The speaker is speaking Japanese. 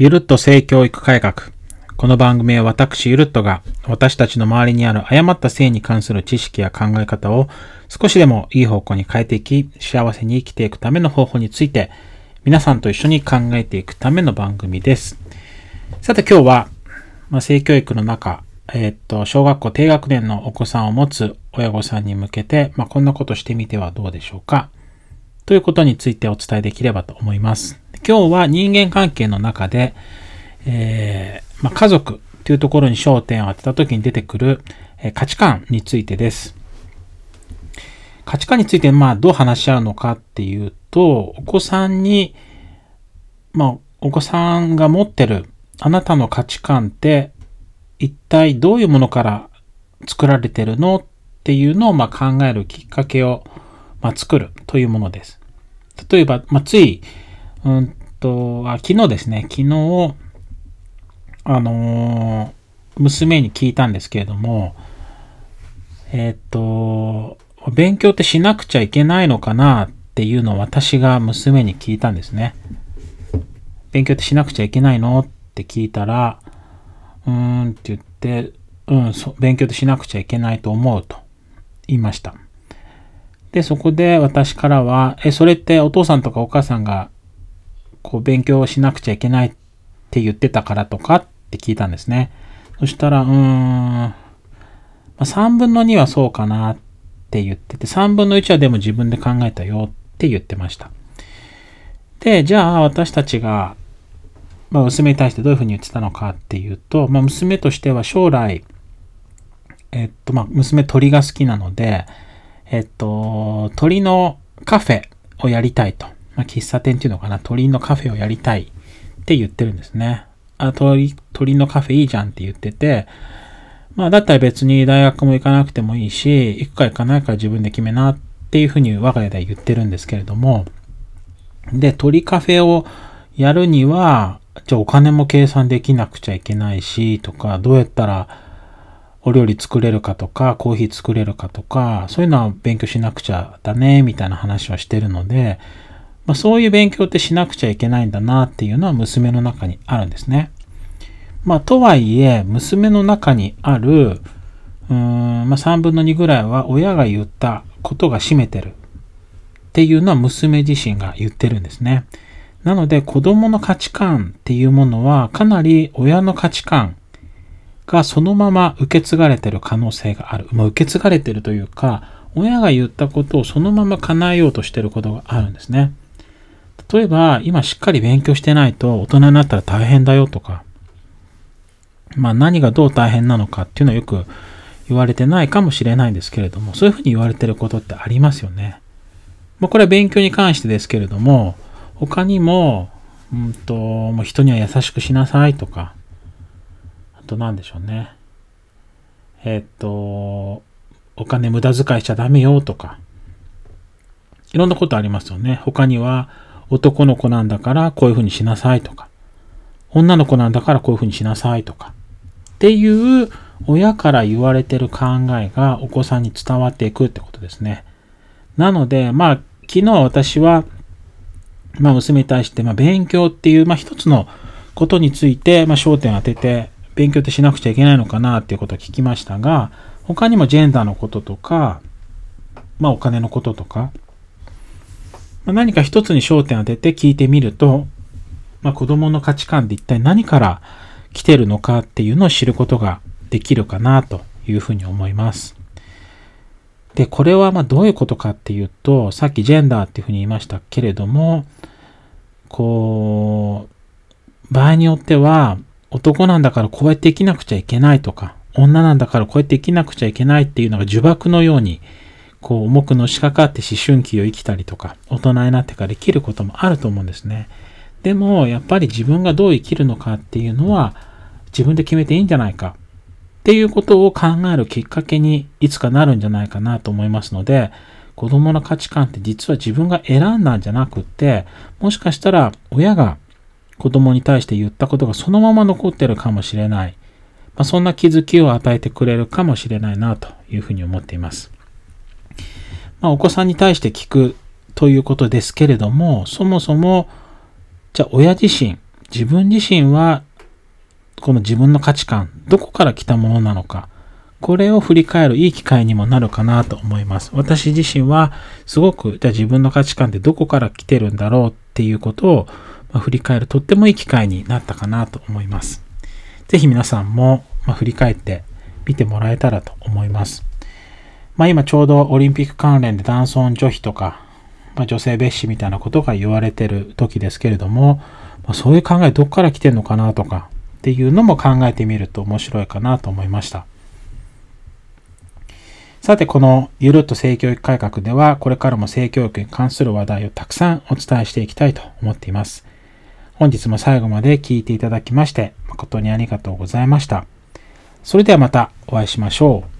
ゆるっと性教育改革。この番組は私ゆるっとが私たちの周りにある誤った性に関する知識や考え方を少しでもいい方向に変えていき幸せに生きていくための方法について皆さんと一緒に考えていくための番組です。さて今日は、まあ、性教育の中、えー、っと、小学校低学年のお子さんを持つ親御さんに向けて、まあ、こんなことしてみてはどうでしょうかということについてお伝えできればと思います。今日は人間関係の中で、えー、まあ、家族というところに焦点を当てた時に出てくる、え、価値観についてです。価値観について、まあ、どう話し合うのかっていうと、お子さんに、まあ、お子さんが持ってるあなたの価値観って一体どういうものから作られてるのっていうのをま考えるきっかけをま作るというものです。例えば、まあ、つい、うんと、あ、昨日ですね、昨日、あのー、娘に聞いたんですけれども、えっ、と、勉強ってしなくちゃいけないのかなっていうのを私が娘に聞いたんですね。勉強ってしなくちゃいけないのって聞いたら、うーんって言って、うん、勉強ってしなくちゃいけないと思うと言いました。で、そこで私からは、え、それってお父さんとかお母さんがこう勉強しなくちゃいけないって言ってたからとかって聞いたんですね。そしたら、うーん、ま、3分の2はそうかなって言ってて、3分の1はでも自分で考えたよって言ってました。で、じゃあ私たちが、まあ、娘に対してどういうふうに言ってたのかっていうと、まあ、娘としては将来、えっと、まあ、娘鳥が好きなので、えっと、鳥のカフェをやりたいと。まあ、喫茶店っていうのかな、鳥のカフェをやりたいって言ってるんですね。あ、鳥、鳥のカフェいいじゃんって言ってて、まあ、だったら別に大学も行かなくてもいいし、行くか行かないか自分で決めなっていうふうに我が家では言ってるんですけれども、で、鳥カフェをやるには、じゃあお金も計算できなくちゃいけないし、とか、どうやったらお料理作れるかとか、コーヒー作れるかとか、そういうのは勉強しなくちゃだね、みたいな話をしてるので、まあ、そういう勉強ってしなくちゃいけないんだなっていうのは娘の中にあるんですね。まあ、とはいえ、娘の中にある、うーん、まあ、3分の2ぐらいは親が言ったことが占めてるっていうのは娘自身が言ってるんですね。なので子供の価値観っていうものはかなり親の価値観がそのまま受け継がれてる可能性がある。まあ、受け継がれてるというか、親が言ったことをそのまま叶えようとしてることがあるんですね。例えば、今しっかり勉強してないと大人になったら大変だよとか、まあ何がどう大変なのかっていうのはよく言われてないかもしれないんですけれども、そういうふうに言われてることってありますよね。まあこれは勉強に関してですけれども、他にも、うんと、もう人には優しくしなさいとか、あと何でしょうね。えっと、お金無駄遣いしちゃダメよとか、いろんなことありますよね。他には、男の子なんだからこういうふうにしなさいとか、女の子なんだからこういうふうにしなさいとか、っていう親から言われてる考えがお子さんに伝わっていくってことですね。なので、まあ、昨日私は、まあ、娘に対して、まあ、勉強っていう、まあ、一つのことについて、まあ、焦点を当てて、勉強ってしなくちゃいけないのかなっていうことを聞きましたが、他にもジェンダーのこととか、まあ、お金のこととか、まあ、何か一つに焦点を当てて聞いてみると、まあ、子供の価値観で一体何から来てるのかっていうのを知ることができるかなというふうに思います。で、これはまあどういうことかっていうと、さっきジェンダーっていうふうに言いましたけれども、こう、場合によっては、男なんだからこうやって生きなくちゃいけないとか、女なんだからこうやって生きなくちゃいけないっていうのが呪縛のようにこう重くのしかかって思春期を生きたりとか、大人になってから生きることもあると思うんですね。でも、やっぱり自分がどう生きるのかっていうのは、自分で決めていいんじゃないかっていうことを考えるきっかけにいつかなるんじゃないかなと思いますので、子供の価値観って実は自分が選んだんじゃなくって、もしかしたら親が子供に対して言ったことがそのまま残ってるかもしれない。まあ、そんな気づきを与えてくれるかもしれないなというふうに思っています。まあ、お子さんに対して聞くということですけれども、そもそも、じゃあ親自身、自分自身は、この自分の価値観、どこから来たものなのか、これを振り返るいい機会にもなるかなと思います。私自身はすごく、じゃあ自分の価値観ってどこから来てるんだろうっていうことを、まあ振り返るとってもいい機会になったかなと思います。ぜひ皆さんも、まあ振り返って見てもらえたらと思います。まあ今ちょうどオリンピック関連で男尊女卑とか、まあ、女性蔑視みたいなことが言われてる時ですけれども、まあ、そういう考えどっから来てんのかなとかっていうのも考えてみると面白いかなと思いました。さて、このゆるっと性教育改革では、これからも性教育に関する話題をたくさんお伝えしていきたいと思っています。本日も最後まで聞いていただきまして、誠にありがとうございました。それではまたお会いしましょう。